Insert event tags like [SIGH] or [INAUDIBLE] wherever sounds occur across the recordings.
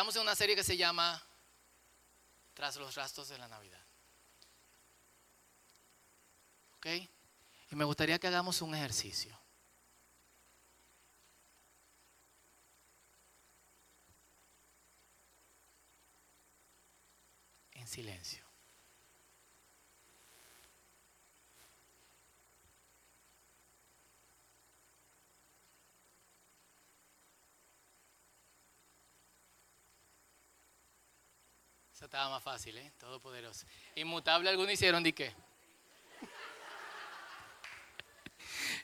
estamos en una serie que se llama Tras los rastros de la Navidad. ¿Ok? Y me gustaría que hagamos un ejercicio. En silencio. Eso estaba más fácil, ¿eh? Todopoderoso. Inmutable, algunos hicieron de qué?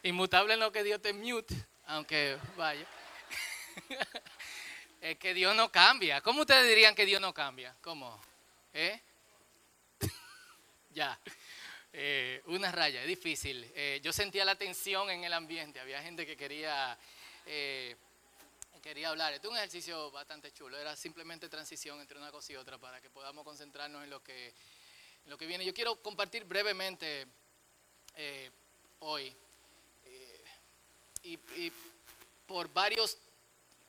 Inmutable no que Dios te mute, aunque vaya. [LAUGHS] es que Dios no cambia. ¿Cómo ustedes dirían que Dios no cambia? ¿Cómo? ¿Eh? [LAUGHS] ya. Eh, una raya, es difícil. Eh, yo sentía la tensión en el ambiente. Había gente que quería, eh, quería hablar. Este es un ejercicio bastante chulo. Era simplemente transición entre una cosa y otra para que podamos concentrarnos en lo que, en lo que viene. Yo quiero compartir brevemente hoy y, por varios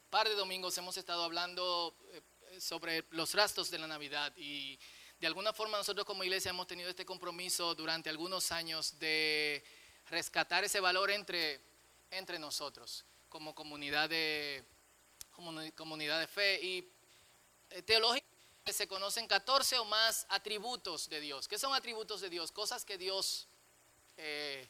par de domingos hemos estado hablando eh, sobre los rastros de la Navidad y de alguna forma nosotros como iglesia hemos tenido este compromiso durante algunos años de rescatar ese valor entre, entre nosotros como comunidad de, comunidad de fe y eh, teológicamente se conocen 14 o más atributos de Dios. ¿Qué son atributos de Dios? Cosas que Dios eh,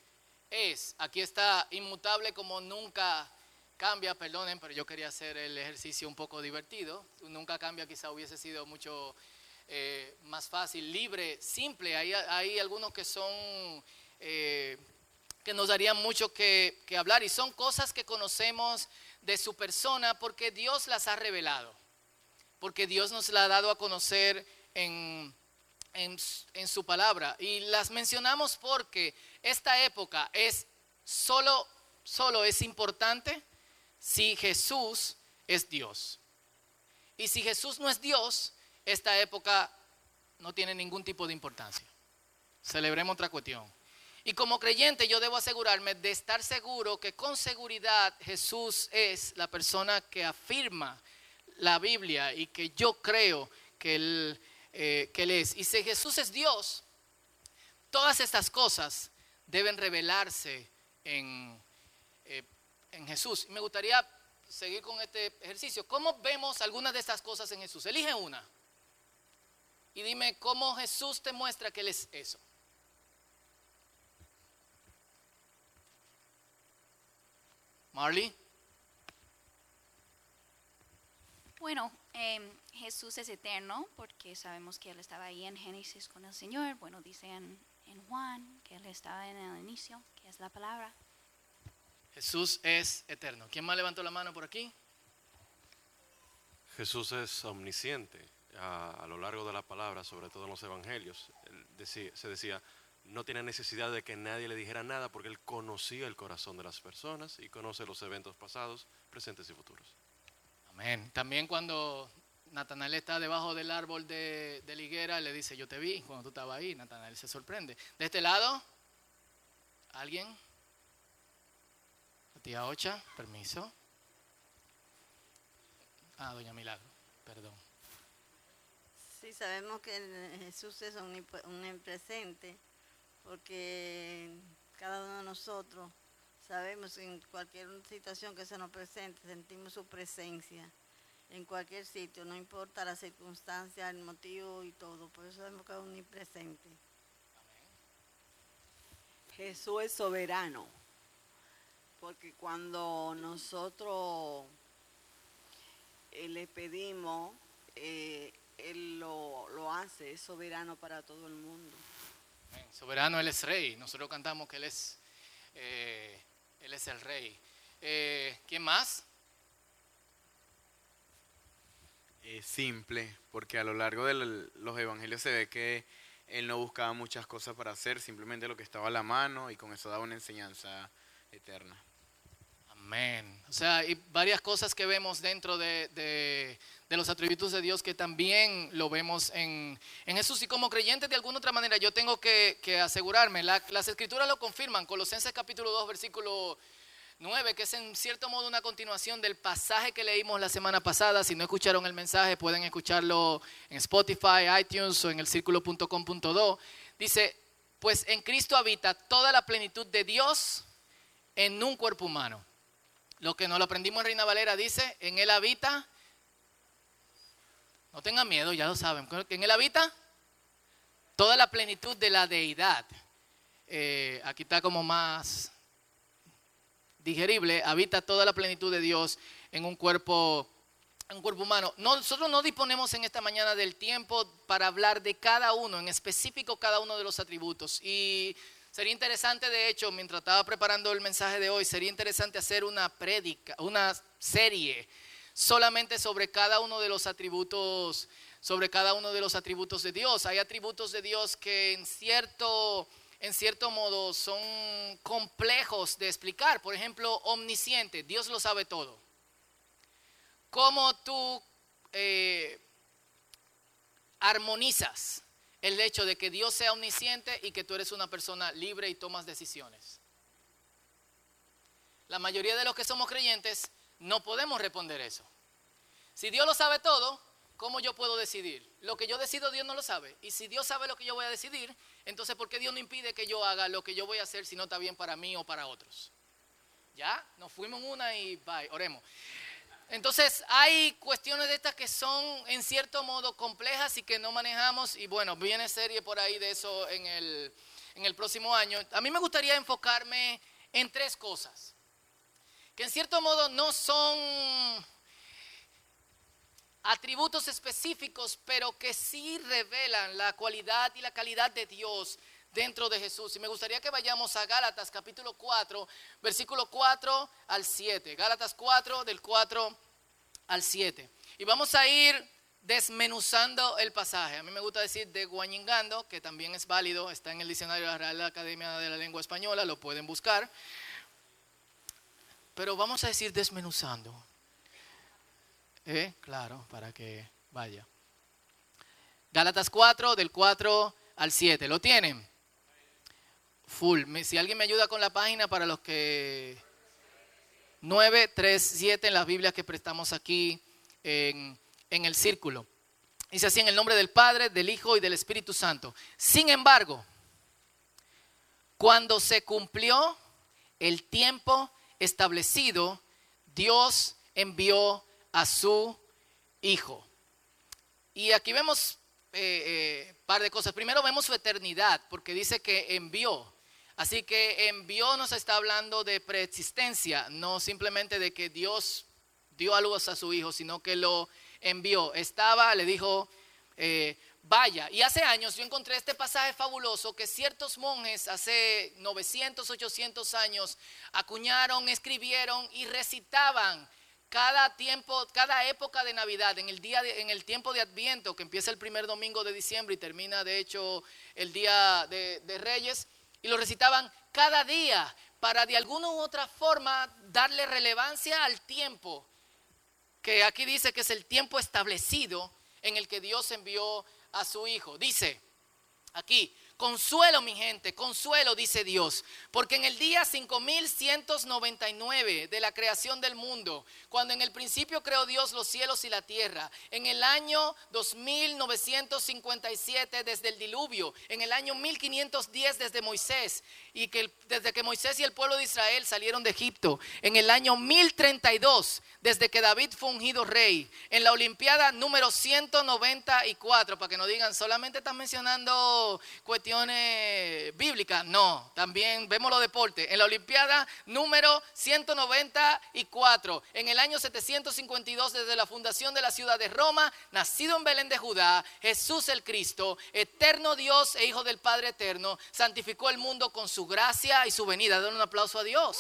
es, aquí está inmutable como nunca cambia, perdonen, pero yo quería hacer el ejercicio un poco divertido. Nunca cambia, quizá hubiese sido mucho eh, más fácil, libre, simple. Hay, hay algunos que son, que nos darían mucho que hablar y son cosas que conocemos de su persona porque Dios las ha revelado, porque Dios nos la ha dado a conocer en en, su palabra. Y las mencionamos porque esta época es solo, solo es importante si Jesús es Dios. Y si Jesús no es Dios, esta época no tiene ningún tipo de importancia. Celebremos otra cuestión. Y como creyente yo debo asegurarme de estar seguro que con seguridad Jesús es la persona que afirma la Biblia y que yo creo que Él eh, que Él es. Y si Jesús es Dios, todas estas cosas deben revelarse en, eh, en Jesús. Me gustaría seguir con este ejercicio. ¿Cómo vemos algunas de estas cosas en Jesús? Elige una. Y dime cómo Jesús te muestra que Él es eso. Marley. Bueno, eh, Jesús es eterno porque sabemos que Él estaba ahí en Génesis con el Señor. Bueno, dice en, Juan que Él estaba en el inicio, que es la palabra. Jesús es eterno. ¿Quién más levantó la mano por aquí? Jesús es omnisciente. A, lo largo de la palabra, sobre todo en los evangelios, se decía, no tiene necesidad de que nadie le dijera nada porque él conocía el corazón de las personas y conoce los eventos pasados, presentes y futuros. Amén. También cuando Natanael está debajo del árbol de, de, higuera, le dice, yo te vi cuando tú estabas ahí. Natanael se sorprende. De este lado, ¿alguien? La tía Ocha, permiso. Ah, doña Milagro, perdón. Sí, sabemos que Jesús es un presente, porque cada uno de nosotros sabemos en cualquier situación que se nos presente, sentimos su presencia en cualquier sitio, no importa la circunstancia, el motivo y todo. Por eso sabemos que es omnipresente. Jesús es soberano, porque cuando nosotros eh, le pedimos, eh, Él lo, hace, es soberano para todo el mundo. Soberano, Él es rey. Nosotros cantamos que Él es, eh, él es el rey. ¿Quién más? simple, porque a lo largo de los evangelios se ve que él no buscaba muchas cosas para hacer, simplemente lo que estaba a la mano y con eso daba una enseñanza eterna. Amén. O sea, hay varias cosas que vemos dentro de, los atributos de Dios que también lo vemos en, Jesús. Y como creyente, de alguna otra manera, yo tengo que, asegurarme, las escrituras lo confirman. Colosenses capítulo 2, versículo 9, que es en cierto modo una continuación del pasaje que leímos la semana pasada. Si no escucharon el mensaje, pueden escucharlo en Spotify, iTunes o en el círculo.com.do. Dice, pues en Cristo habita toda la plenitud de Dios en un cuerpo humano. Lo que no lo aprendimos en Reina Valera dice, en Él habita, no tengan miedo, ya lo saben, en Él habita toda la plenitud de la deidad. Eh, aquí está como más digerible, habita toda la plenitud de Dios en un cuerpo, un cuerpo humano. nosotros no disponemos en esta mañana del tiempo para hablar de cada uno, en específico cada uno de los atributos. Y sería interesante, de hecho, mientras estaba preparando el mensaje de hoy, sería interesante hacer una prédica, una serie solamente sobre cada uno de los atributos, sobre cada uno de los atributos de Dios. Hay atributos de Dios que en cierto en cierto modo son complejos de explicar. Por ejemplo, omnisciente, Dios lo sabe todo. ¿Cómo tú eh, armonizas el hecho de que Dios sea omnisciente y que tú eres una persona libre y tomas decisiones? La mayoría de los que somos creyentes no podemos responder eso. Si Dios lo sabe todo, ¿cómo yo puedo decidir? Lo que yo decido Dios no lo sabe. Y si Dios sabe lo que yo voy a decidir, entonces ¿por qué Dios no impide que yo haga lo que yo voy a hacer si no está bien para mí o para otros? ¿Ya? Nos fuimos una y bye, oremos. Entonces hay cuestiones de estas que son en cierto modo complejas y que no manejamos y bueno, viene serie por ahí de eso en el, en el próximo año. A mí me gustaría enfocarme en tres cosas, que en cierto modo no son atributos específicos, pero que sí revelan la cualidad y la calidad de Dios dentro de Jesús. Y me gustaría que vayamos a Gálatas capítulo 4, versículo 4 al 7. Gálatas 4 del 4 al 7. Y vamos a ir desmenuzando el pasaje. A mí me gusta decir desguañingando, que también es válido, está en el diccionario de la Real Academia de la Lengua Española, lo pueden buscar. Pero vamos a decir desmenuzando. ¿Eh? Claro, para que vaya. Gálatas 4, del 4 al 7. ¿Lo tienen? Full. Si alguien me ayuda con la página para los que... 9, 3, 7 en las Biblias que prestamos aquí en, en el círculo. Dice así en el nombre del Padre, del Hijo y del Espíritu Santo. Sin embargo, cuando se cumplió el tiempo establecido, Dios envió a su Hijo. Y aquí vemos un eh, eh, par de cosas. Primero vemos su eternidad, porque dice que envió. Así que envió nos está hablando de preexistencia, no simplemente de que Dios dio a luz a su Hijo, sino que lo envió. Estaba, le dijo, eh, vaya. Y hace años yo encontré este pasaje fabuloso que ciertos monjes hace 900, 800 años acuñaron, escribieron y recitaban cada tiempo, cada época de Navidad, en el, día en el tiempo de Adviento, que empieza el primer domingo de diciembre y termina de hecho el día de, de Reyes, y lo recitaban cada día para de alguna u otra forma darle relevancia al tiempo, que aquí dice que es el tiempo establecido en el que Dios envió a su Hijo. Dice aquí, Consuelo, mi gente, consuelo, dice Dios, porque en el día 5199 de la creación del mundo, cuando en el principio creó Dios los cielos y la tierra, en el año 2957 desde el diluvio, en el año 1510 desde Moisés, y que desde que Moisés y el pueblo de Israel salieron de Egipto, en el año 1032 desde que David fue ungido rey, en la Olimpiada número 194, para que no digan, solamente están mencionando cuestiones bíblicas, no, también vemos los deportes. En la Olimpiada número 194, en el año 752 desde la fundación de la ciudad de Roma, nacido en Belén de Judá, Jesús el Cristo, eterno Dios e Hijo del Padre eterno, santificó el mundo con su gracia y su venida. Den un aplauso a Dios.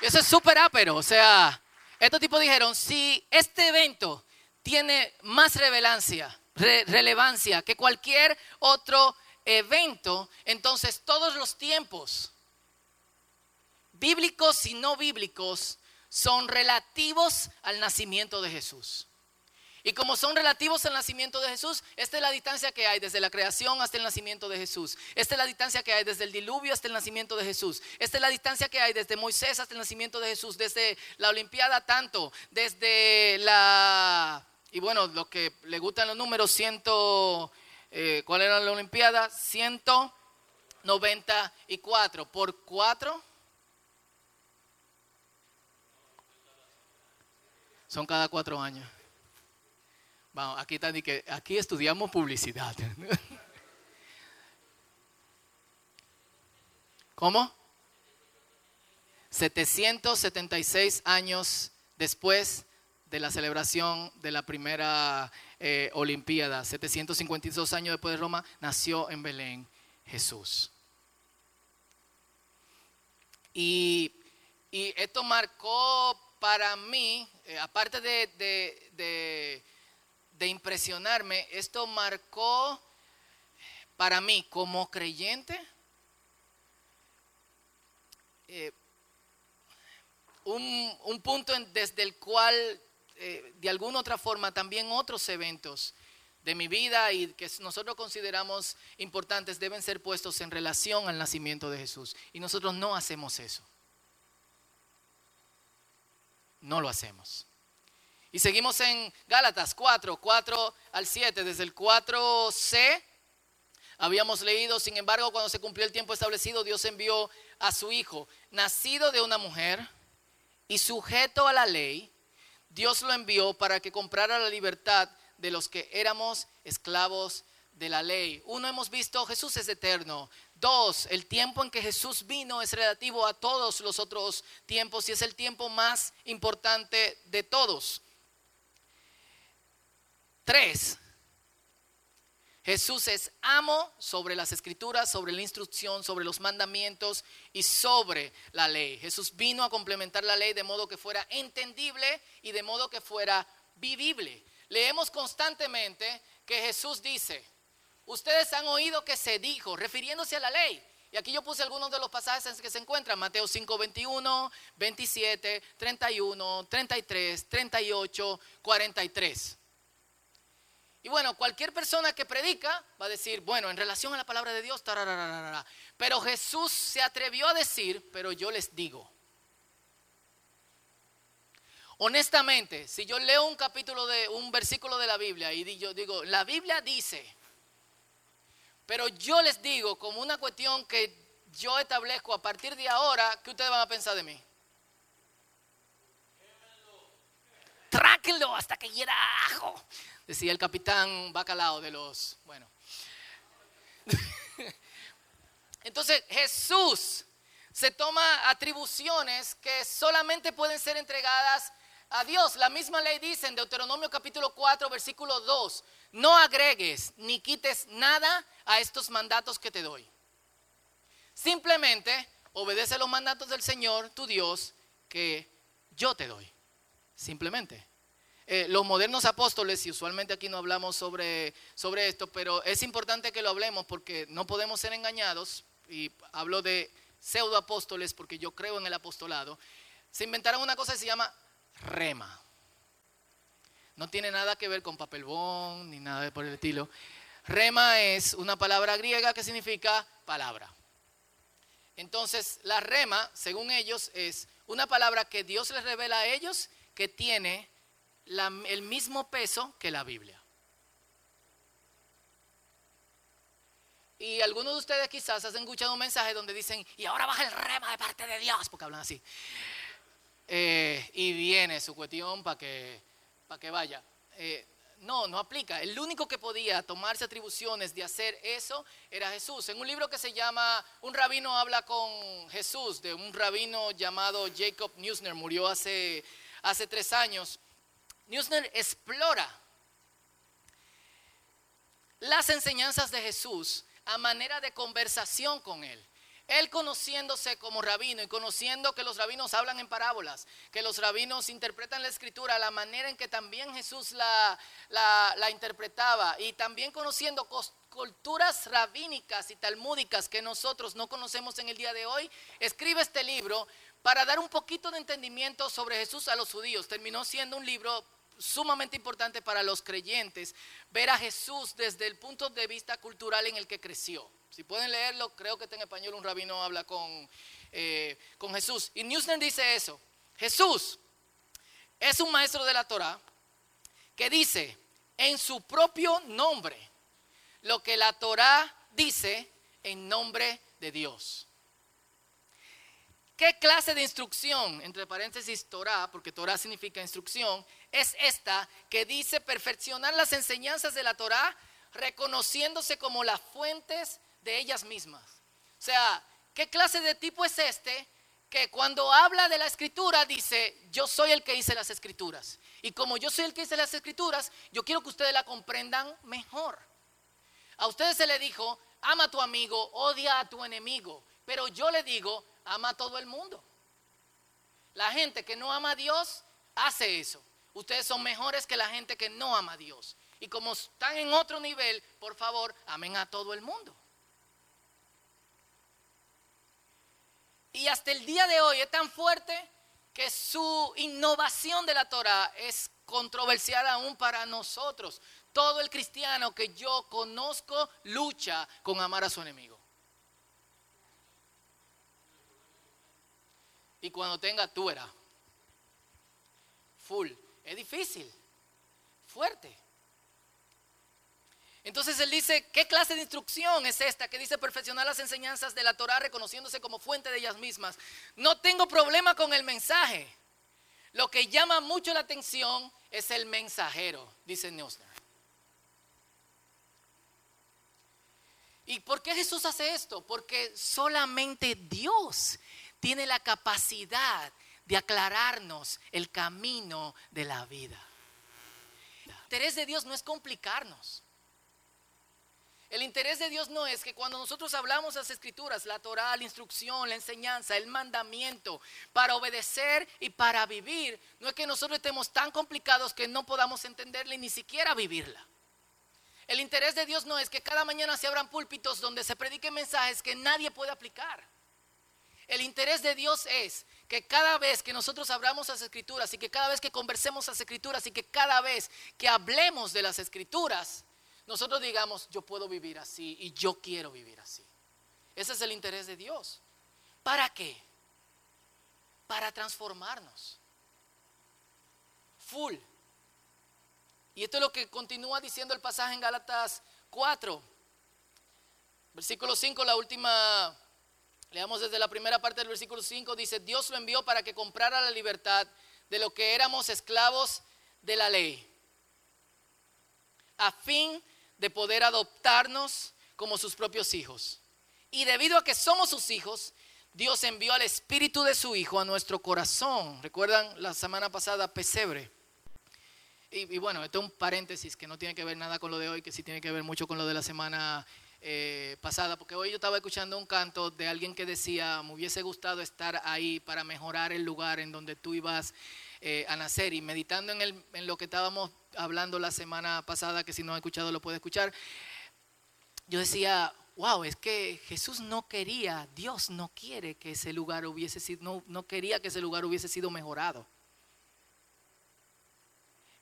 Eso es súper ápero, o sea, estos tipos dijeron, si este evento tiene más revelancia, relevancia que cualquier otro evento, entonces todos los tiempos, bíblicos y no bíblicos, son relativos al nacimiento de Jesús. Y como son relativos al nacimiento de Jesús, esta es la distancia que hay desde la creación hasta el nacimiento de Jesús. Esta es la distancia que hay desde el diluvio hasta el nacimiento de Jesús. Esta es la distancia que hay desde Moisés hasta el nacimiento de Jesús, desde la Olimpiada tanto, desde la... Y bueno, lo que le gustan los números, ciento... Eh, ¿Cuál era la Olimpiada? 194 por 4. Son cada cuatro años. Vamos, aquí está, aquí estudiamos publicidad. [LAUGHS] ¿Cómo? 776 años después de la celebración de la primera eh, Olimpiada, 752 años después de Roma, nació en Belén Jesús. Y, y esto marcó para mí, eh, aparte de, de, impresionarme, esto marcó para mí como creyente eh, un, un, punto desde el cual, eh, de alguna otra forma, también otros eventos de mi vida y que nosotros consideramos importantes deben ser puestos en relación al nacimiento de Jesús. Y nosotros no hacemos eso no lo hacemos. Y seguimos en Gálatas 4, 4 al 7, desde el 4c. Habíamos leído, sin embargo, cuando se cumplió el tiempo establecido, Dios envió a su Hijo, nacido de una mujer y sujeto a la ley, Dios lo envió para que comprara la libertad de los que éramos esclavos de la ley. Uno, hemos visto, Jesús es eterno. Dos, el tiempo en que Jesús vino es relativo a todos los otros tiempos y es el tiempo más importante de todos. Tres, Jesús es amo sobre las escrituras, sobre la instrucción, sobre los mandamientos y sobre la ley. Jesús vino a complementar la ley de modo que fuera entendible y de modo que fuera vivible. Leemos constantemente que Jesús dice, Ustedes han oído que se dijo, refiriéndose a la ley. Y aquí yo puse algunos de los pasajes en que se encuentran, Mateo 5, 21, 27, 31, 33, 38, 43. Y bueno, cualquier persona que predica va a decir, bueno, en relación a la palabra de Dios, pero Jesús se atrevió a decir, pero yo les digo. Honestamente, si yo leo un capítulo de un versículo de la Biblia y yo digo, la Biblia dice, pero yo les digo, como una cuestión que yo establezco a partir de ahora, ¿qué ustedes van a pensar de mí? Hasta que hiera ajo, decía el capitán Bacalao de los, bueno. [LAUGHS] Entonces Jesús se toma atribuciones que solamente pueden ser entregadas a Dios. La misma ley dice en Deuteronomio capítulo 4, versículo 2, no agregues ni quites nada a estos mandatos que te doy. Simplemente obedece los mandatos del Señor, tu Dios, que yo te doy. Simplemente. Eh, los modernos apóstoles, y usualmente aquí no hablamos sobre, sobre esto, pero es importante que lo hablemos porque no podemos ser engañados, y hablo de pseudo apóstoles porque yo creo en el apostolado, se inventaron una cosa que se llama rema. No tiene nada que ver con papel ni nada por el estilo. Rema es una palabra griega que significa palabra. Entonces, la rema, según ellos, es una palabra que Dios les revela a ellos que tiene el mismo peso que la Biblia. Y algunos de ustedes quizás han escuchado un mensaje donde dicen, y ahora baja el rema de parte de Dios, porque hablan así. Eh, y viene su cuestión para que, que vaya. Eh, no, no aplica. El único que podía tomarse atribuciones de hacer eso era Jesús. En un libro que se llama Un rabino habla con Jesús, de un rabino llamado Jacob Neusner, murió hace, hace tres años. Neusner explora las enseñanzas de Jesús a manera de conversación con él. Él conociéndose como rabino y conociendo que los rabinos hablan en parábolas, que los rabinos interpretan la escritura a la manera en que también Jesús la, la, interpretaba y también conociendo culturas rabínicas y talmúdicas que nosotros no conocemos en el día de hoy, escribe este libro para dar un poquito de entendimiento sobre Jesús a los judíos. Terminó siendo un libro sumamente importante para los creyentes ver a Jesús desde el punto de vista cultural en el que creció. Si pueden leerlo, creo que está en español, un rabino habla con, eh, con Jesús. Y Newsner dice eso. Jesús es un maestro de la Torah que dice en su propio nombre lo que la Torah dice en nombre de Dios. ¿Qué clase de instrucción, entre paréntesis Torah, porque Torah significa instrucción, es esta que dice perfeccionar las enseñanzas de la Torah reconociéndose como las fuentes de ellas mismas? O sea, ¿qué clase de tipo es este que cuando habla de la escritura dice, yo soy el que hice las escrituras? Y como yo soy el que hice las escrituras, yo quiero que ustedes la comprendan mejor. A ustedes se le dijo, ama a tu amigo, odia a tu enemigo. Pero yo le digo, ama a todo el mundo. La gente que no ama a Dios hace eso. Ustedes son mejores que la gente que no ama a Dios. Y como están en otro nivel, por favor, amen a todo el mundo. Y hasta el día de hoy es tan fuerte que su innovación de la Torah es controversial aún para nosotros. Todo el cristiano que yo conozco lucha con amar a su enemigo. Y cuando tenga tú era full. Es difícil, fuerte. Entonces él dice, ¿qué clase de instrucción es esta que dice perfeccionar las enseñanzas de la Torah reconociéndose como fuente de ellas mismas? No tengo problema con el mensaje. Lo que llama mucho la atención es el mensajero, dice Neusner. ¿Y por qué Jesús hace esto? Porque solamente Dios tiene la capacidad de aclararnos el camino de la vida. El interés de Dios no es complicarnos. El interés de Dios no es que cuando nosotros hablamos las escrituras, la Torah, la instrucción, la enseñanza, el mandamiento, para obedecer y para vivir, no es que nosotros estemos tan complicados que no podamos entenderla y ni siquiera vivirla. El interés de Dios no es que cada mañana se abran púlpitos donde se prediquen mensajes que nadie puede aplicar. El interés de Dios es que cada vez que nosotros abramos las escrituras y que cada vez que conversemos las escrituras y que cada vez que hablemos de las escrituras, nosotros digamos, yo puedo vivir así y yo quiero vivir así. Ese es el interés de Dios. ¿Para qué? Para transformarnos. Full. Y esto es lo que continúa diciendo el pasaje en Gálatas 4. Versículo 5, la última Leamos desde la primera parte del versículo 5, dice, Dios lo envió para que comprara la libertad de lo que éramos esclavos de la ley, a fin de poder adoptarnos como sus propios hijos. Y debido a que somos sus hijos, Dios envió al Espíritu de su Hijo a nuestro corazón. ¿Recuerdan la semana pasada, pesebre? Y, y, bueno, esto es un paréntesis que no tiene que ver nada con lo de hoy, que sí tiene que ver mucho con lo de la semana eh, pasada, porque hoy yo estaba escuchando un canto de alguien que decía, me hubiese gustado estar ahí para mejorar el lugar en donde tú ibas eh, a nacer y meditando en, el, en lo que estábamos hablando la semana pasada, que si no ha escuchado lo puede escuchar, yo decía, wow, es que Jesús no quería, Dios no quiere que ese lugar hubiese sido, no, no quería que ese lugar hubiese sido mejorado.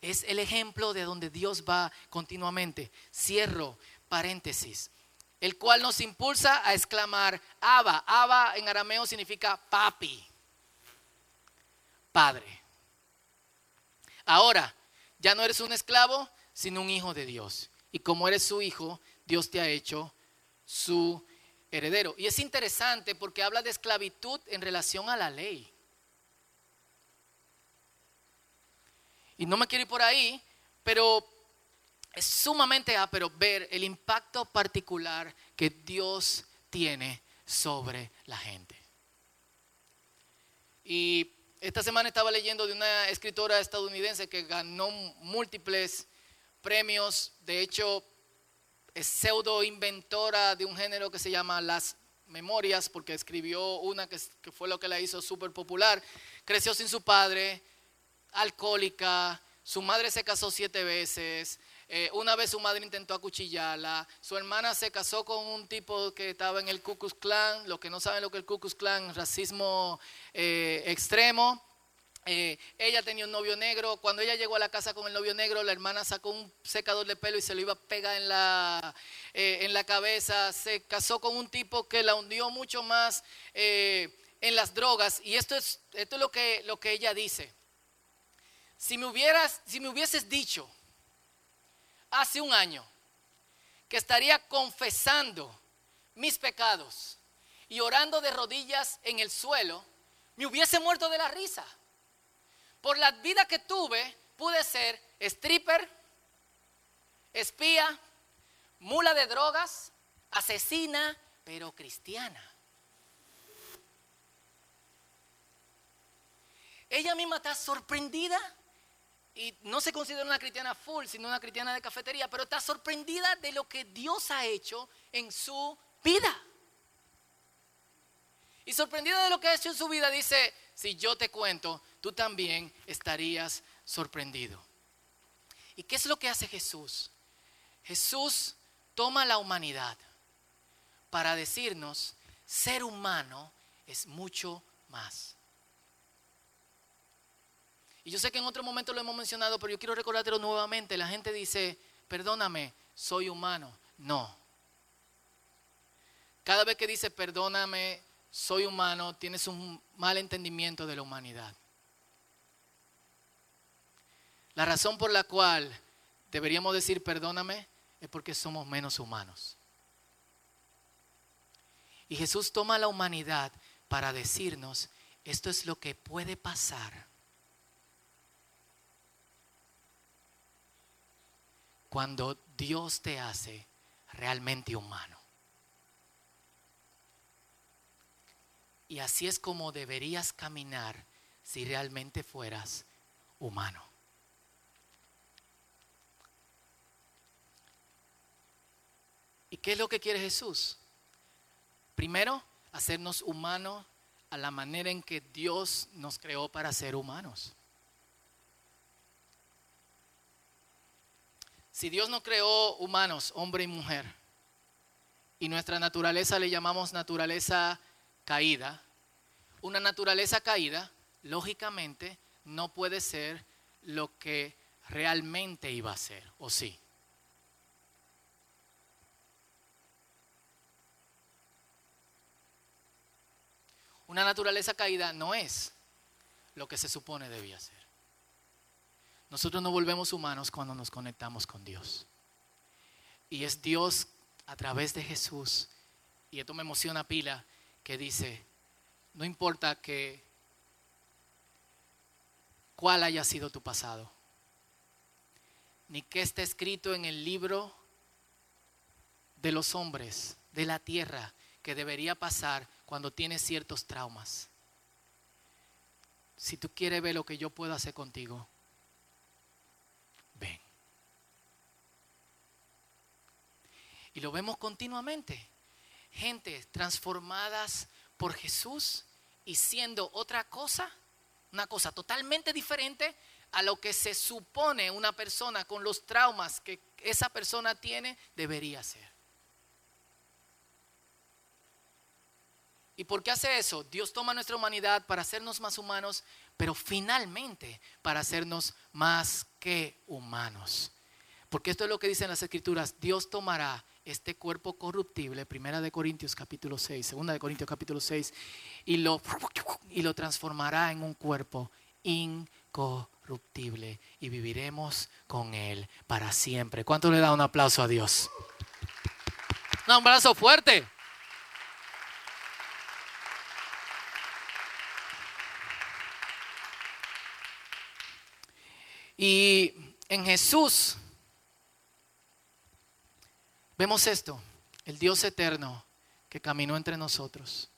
Es el ejemplo de donde Dios va continuamente. Cierro paréntesis el cual nos impulsa a exclamar, Abba. Abba en arameo significa papi, padre. Ahora, ya no eres un esclavo, sino un hijo de Dios. Y como eres su hijo, Dios te ha hecho su heredero. Y es interesante porque habla de esclavitud en relación a la ley. Y no me quiero ir por ahí, pero es sumamente ápero ver el impacto particular que Dios tiene sobre la gente. Y esta semana estaba leyendo de una escritora estadounidense que ganó múltiples premios, de hecho es pseudo inventora de un género que se llama las memorias, porque escribió una que, fue lo que la hizo súper popular. Creció sin su padre, alcohólica, su madre se casó siete veces, eh, una vez su madre intentó acuchillarla. Su hermana se casó con un tipo que estaba en el Ku Klux Klan. Los que no saben lo que es el Ku Klux Klan, racismo eh, extremo. eh, ella tenía un novio negro. Cuando ella llegó a la casa con el novio negro, la hermana sacó un secador de pelo y se lo iba a pegar en la, en la cabeza. Se casó con un tipo que la hundió mucho más en las drogas. Y esto es, esto es lo, que, lo que ella dice. Si me, hubieras, si me hubieses dicho hace un año que estaría confesando mis pecados y orando de rodillas en el suelo, me hubiese muerto de la risa. Por la vida que tuve, pude ser stripper, espía, mula de drogas, asesina, pero cristiana. Ella misma está sorprendida y no se considera una cristiana full, sino una cristiana de cafetería, pero está sorprendida de lo que Dios ha hecho en su vida. Y sorprendida de lo que ha hecho en su vida, dice, si yo te cuento, tú también estarías sorprendido. ¿Y qué es lo que hace Jesús? Jesús toma la humanidad para decirnos, ser humano es mucho más. Y yo sé que en otro momento lo hemos mencionado, pero yo quiero recordártelo nuevamente. La gente dice, perdóname, soy humano. No. Cada vez que dice, perdóname, soy humano, tienes un mal entendimiento de la humanidad. La razón por la cual deberíamos decir perdóname es porque somos menos humanos. Y Jesús toma la humanidad para decirnos, esto es lo que puede pasar cuando Dios te hace realmente humano. Y así es como deberías caminar si realmente fueras humano. ¿Y qué es lo que quiere Jesús? Primero, hacernos humanos a la manera en que Dios nos creó para ser humanos. Si Dios nos creó humanos, hombre y mujer, y nuestra naturaleza le llamamos naturaleza caída, una naturaleza caída, lógicamente, no puede ser lo que realmente iba a ser, ¿o sí? Una naturaleza caída no es lo que se supone debía ser. Nosotros nos volvemos humanos cuando nos conectamos con Dios. Y es Dios a través de Jesús, y esto me emociona pila, que dice, no importa que cuál haya sido tu pasado, ni qué está escrito en el libro de los hombres de la tierra que debería pasar cuando tienes ciertos traumas. Si tú quieres ver lo que yo puedo hacer contigo, ven. Y lo vemos continuamente. Gente transformadas por Jesús y siendo otra cosa, una cosa totalmente diferente a lo que se supone una persona con los traumas que esa persona tiene debería ser. ¿Y por qué hace eso? Dios toma nuestra humanidad para hacernos más humanos, pero finalmente para hacernos más que humanos. Porque esto es lo que dicen las escrituras, Dios tomará este cuerpo corruptible, primera de Corintios capítulo 6, segunda de Corintios capítulo 6, y lo, y lo transformará en un cuerpo incorruptible y viviremos con él para siempre. ¿Cuánto le da un aplauso a Dios? un abrazo fuerte. Y en Jesús vemos esto, el Dios eterno que caminó entre nosotros.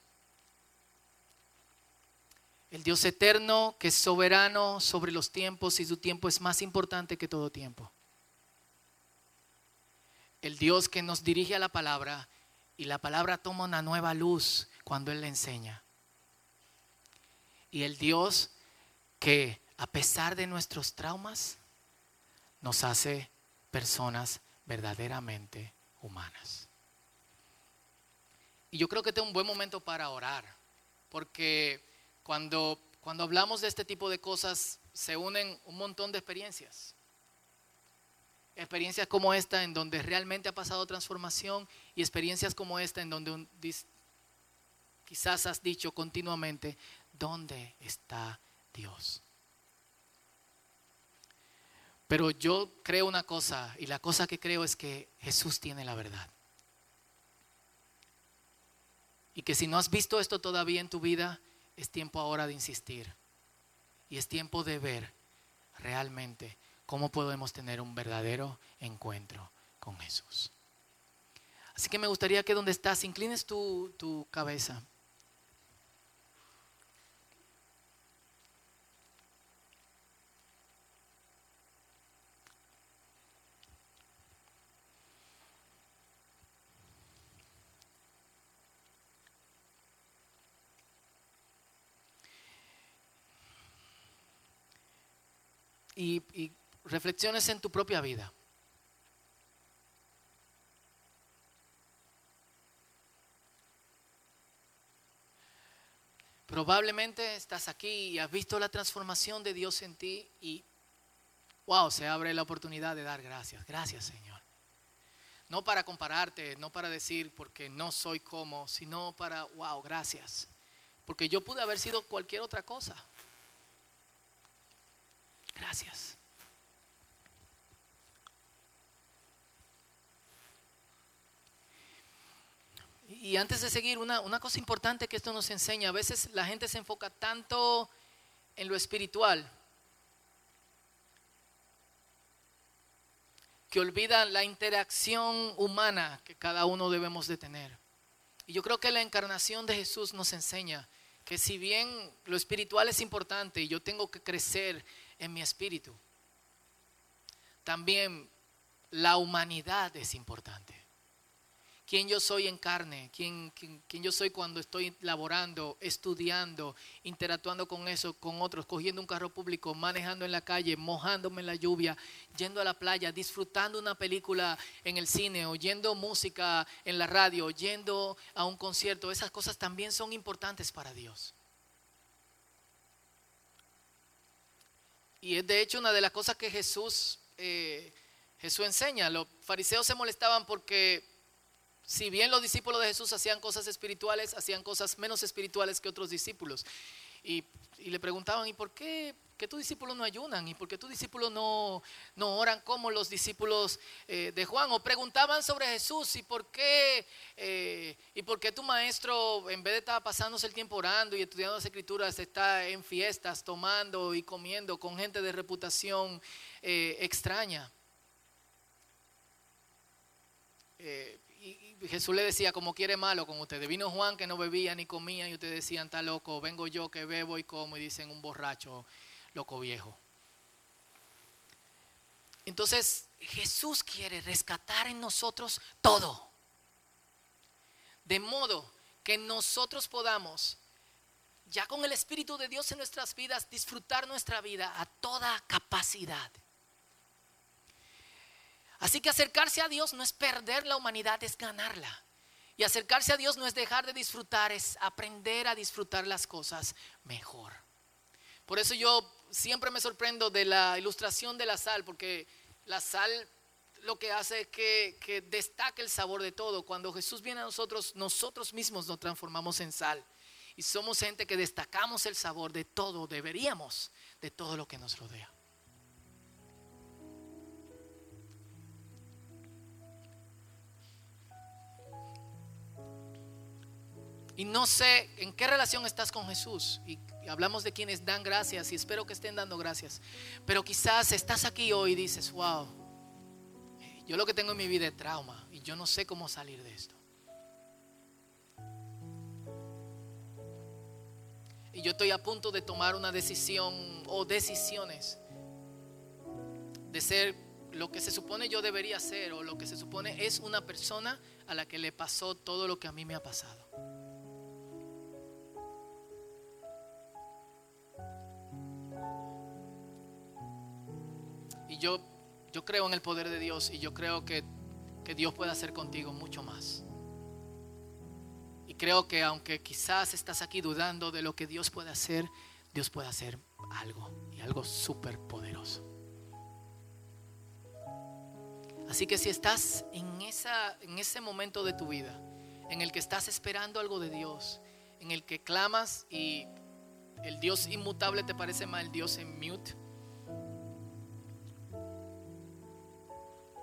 El Dios eterno que es soberano sobre los tiempos y su tiempo es más importante que todo tiempo. El Dios que nos dirige a la palabra y la palabra toma una nueva luz cuando Él le enseña. Y el Dios que a pesar de nuestros traumas, nos hace personas verdaderamente humanas. Y yo creo que este es un buen momento para orar, porque cuando cuando hablamos de este tipo de cosas se unen un montón de experiencias. Experiencias como esta en donde realmente ha pasado transformación y experiencias como esta en donde quizás has dicho continuamente, ¿dónde está Dios? Pero yo creo una cosa y la cosa que creo es que Jesús tiene la verdad. Y que si no has visto esto todavía en tu vida, es tiempo ahora de insistir. Y es tiempo de ver realmente cómo podemos tener un verdadero encuentro con Jesús. Así que me gustaría que donde estás, inclines tu, tu cabeza. Y, reflexiones en tu propia vida. Probablemente estás aquí y has visto la transformación de Dios en ti y, wow, se abre la oportunidad de dar gracias. Gracias, Señor. No para compararte, no para decir porque no soy como, sino para, wow, gracias. Porque yo pude haber sido cualquier otra cosa. Gracias. Y antes de seguir, una, una cosa importante que esto nos enseña, a veces la gente se enfoca tanto en lo espiritual que olvida la interacción humana que cada uno debemos de tener. Y yo creo que la encarnación de Jesús nos enseña que si bien lo espiritual es importante y yo tengo que crecer en mi espíritu, también la humanidad es importante. Quién yo soy en carne, quién, yo soy cuando estoy laborando, estudiando, interactuando con eso, con otros, cogiendo un carro público, manejando en la calle, mojándome en la lluvia, yendo a la playa, disfrutando una película en el cine, oyendo música en la radio, yendo a un concierto. Esas cosas también son importantes para Dios. Y es de hecho una de las cosas que Jesús, eh, Jesús enseña. Los fariseos se molestaban porque si bien los discípulos de Jesús hacían cosas espirituales, hacían cosas menos espirituales que otros discípulos. Y, y le preguntaban, ¿y por qué, que tus discípulos no ayunan? ¿Y por qué tus discípulos no, no oran como los discípulos eh, de Juan? O preguntaban sobre Jesús, ¿y por, qué, eh, ¿y por qué tu maestro, en vez de estar pasándose el tiempo orando y estudiando las escrituras, está en fiestas, tomando y comiendo con gente de reputación eh, extraña? Y Jesús le decía, como quiere malo con ustedes. Vino Juan que no bebía ni comía y ustedes decían, está loco. Vengo yo que bebo y como y dicen un borracho, loco viejo. Entonces Jesús quiere rescatar en nosotros todo. De modo que nosotros podamos, ya con el Espíritu de Dios en nuestras vidas, disfrutar nuestra vida a toda capacidad. Así que acercarse a Dios no es perder la humanidad, es ganarla. Y acercarse a Dios no es dejar de disfrutar, es aprender a disfrutar las cosas mejor. Por eso yo siempre me sorprendo de la ilustración de la sal, porque la sal lo que hace es que, que destaque el sabor de todo. Cuando Jesús viene a nosotros, nosotros mismos nos transformamos en sal. Y somos gente que destacamos el sabor de todo, deberíamos, de todo lo que nos rodea. Y no sé en qué relación estás con Jesús. Y hablamos de quienes dan gracias y espero que estén dando gracias. Pero quizás estás aquí hoy y dices, wow, yo lo que tengo en mi vida es trauma y yo no sé cómo salir de esto. Y yo estoy a punto de tomar una decisión o decisiones de ser lo que se supone yo debería ser o lo que se supone es una persona a la que le pasó todo lo que a mí me ha pasado. Yo, yo creo en el poder de Dios y yo creo que, que Dios puede hacer contigo mucho más. Y creo que aunque quizás estás aquí dudando de lo que Dios puede hacer, Dios puede hacer algo y algo súper poderoso. Así que si estás en, esa, en ese momento de tu vida, en el que estás esperando algo de Dios, en el que clamas y el Dios inmutable te parece el Dios en mute,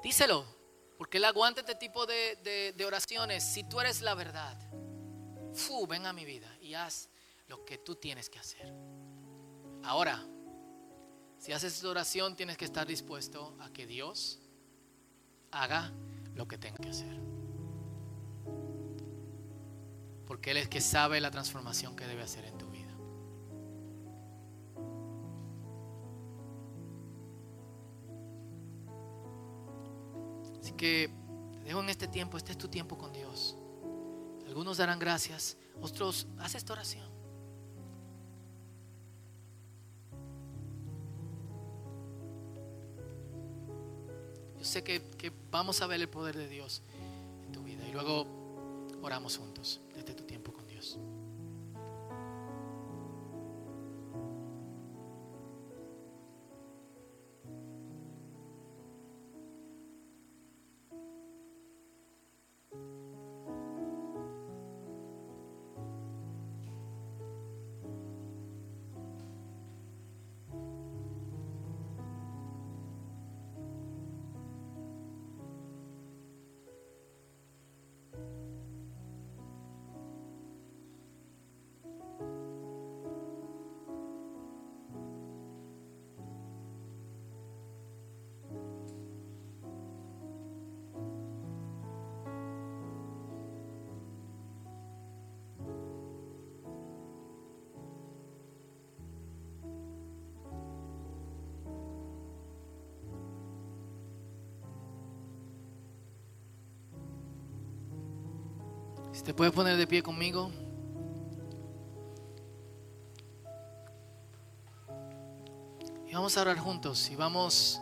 díselo, porque Él aguanta este tipo de, de oraciones. Si tú eres la verdad, fu, ven a mi vida y haz lo que tú tienes que hacer. Ahora, si haces esta oración, tienes que estar dispuesto a que Dios haga lo que tenga que hacer. Porque Él es que sabe la transformación que debe hacer en tu vida. Así que te dejo en este tiempo, este es tu tiempo con Dios. Algunos darán gracias, otros, haz esta oración. sé que, que vamos a ver el poder de Dios en tu vida. Y luego oramos juntos desde tu tiempo con Dios. Si te puedes poner de pie conmigo. Y vamos a orar juntos y vamos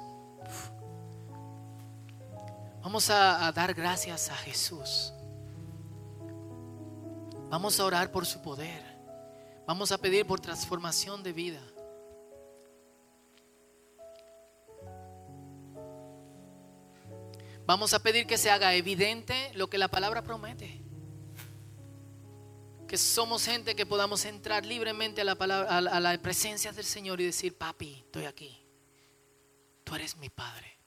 Vamos a, a, dar gracias a Jesús. Vamos a orar por su poder. Vamos a pedir por transformación de vida. Vamos a pedir que se haga evidente lo que la palabra promete que somos gente que podamos entrar libremente a la, palabra, a la presencia del Señor y decir, papi, estoy aquí. Tú eres mi Padre.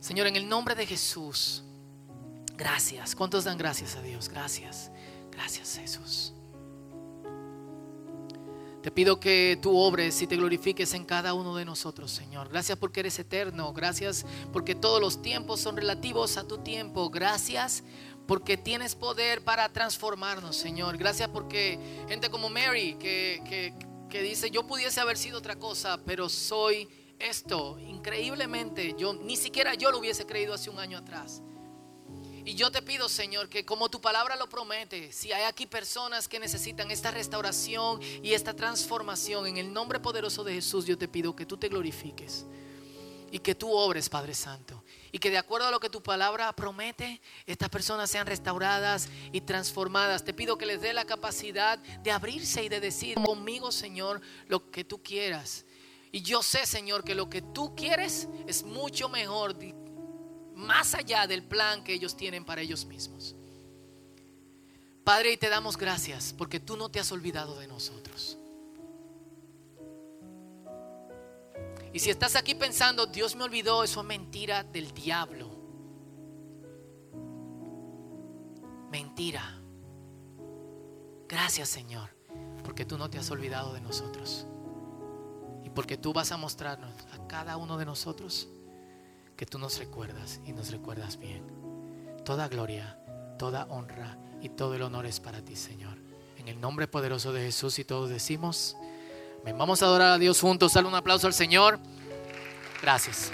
Señor, en el nombre de Jesús, gracias. ¿Cuántos dan gracias a Dios? Gracias. Gracias Jesús. Te pido que tú obres y te glorifiques en cada uno de nosotros, Señor. Gracias porque eres eterno. Gracias porque todos los tiempos son relativos a tu tiempo. Gracias porque tienes poder para transformarnos, Señor. Gracias porque gente como Mary que, dice, yo pudiese haber sido otra cosa, pero soy esto. Increíblemente, yo ni siquiera yo lo hubiese creído hace un año atrás. Y yo te pido, Señor, que como tu palabra lo promete, si hay aquí personas que necesitan esta restauración y esta transformación, en el nombre poderoso de Jesús, yo te pido que tú te glorifiques y que tú obres, Padre Santo. Y que de acuerdo a lo que tu palabra promete, estas personas sean restauradas y transformadas. Te pido que les dé la capacidad de abrirse y de decir conmigo, Señor, lo que tú quieras. Y yo sé, Señor, que lo que tú quieres es mucho mejor, más allá del plan que ellos tienen para ellos mismos. Padre, y te damos gracias porque tú no te has olvidado de nosotros. Y si estás aquí pensando, Dios me olvidó, eso es mentira del diablo. Mentira. Gracias Señor, porque tú no te has olvidado de nosotros. Y porque tú vas a mostrarnos a cada uno de nosotros que tú nos recuerdas y nos recuerdas bien. Toda gloria, toda honra y todo el honor es para ti, Señor. En el nombre poderoso de Jesús y todos decimos... Vamos a adorar a Dios juntos. Dale un aplauso al Señor. Gracias.